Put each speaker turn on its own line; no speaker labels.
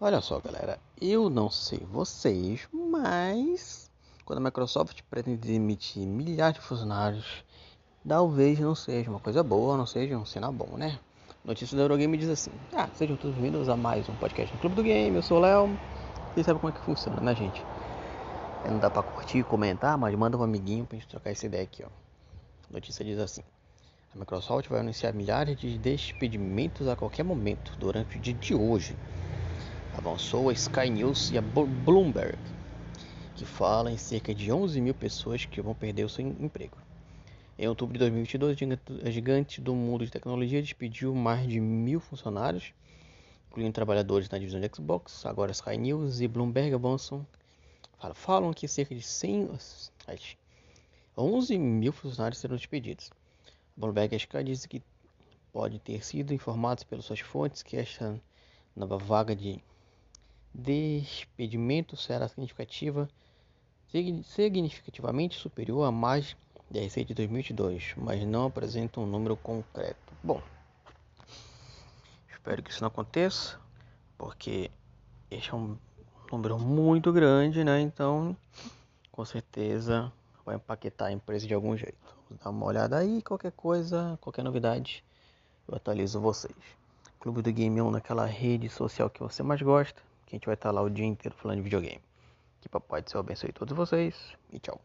Olha só, galera, eu não sei vocês, mas quando a Microsoft pretende demitir milhares de funcionários, talvez não seja uma coisa boa, não seja um sinal bom, né? Notícia da Eurogame diz assim: Ah, sejam todos bem-vindos a mais um podcast no Clube do Game. Eu sou o Léo. Vocês sabem como é que funciona, né, gente? Não dá pra curtir e comentar, mas manda um amiguinho pra gente trocar essa ideia aqui, ó. Notícia diz assim: A Microsoft vai anunciar milhares de despedimentos a qualquer momento durante o dia de hoje avançou a Sky News e a Bloomberg, que fala em cerca de 11 mil pessoas que vão perder o seu emprego. Em outubro de 2022, a gigante do mundo de tecnologia despediu mais de mil funcionários, incluindo trabalhadores na divisão de Xbox. Agora, Sky News e Bloomberg avançam, falam que cerca de 100, 11 mil funcionários serão despedidos. A Bloomberg Sky dizem que pode ter sido informados pelas suas fontes que esta nova vaga de despedimento será significativa, significativamente superior a mais da receita de 2022, mas não apresenta um número concreto. Bom, espero que isso não aconteça, porque este é um número muito grande, né? Então, com certeza vai empaquetar a empresa de algum jeito. Vou dar uma olhada aí, qualquer coisa, qualquer novidade, eu atualizo vocês. Clube do Game 1 naquela rede social que você mais gosta que a gente vai estar lá o dia inteiro falando de videogame. Que papai do céu abençoe todos vocês e tchau.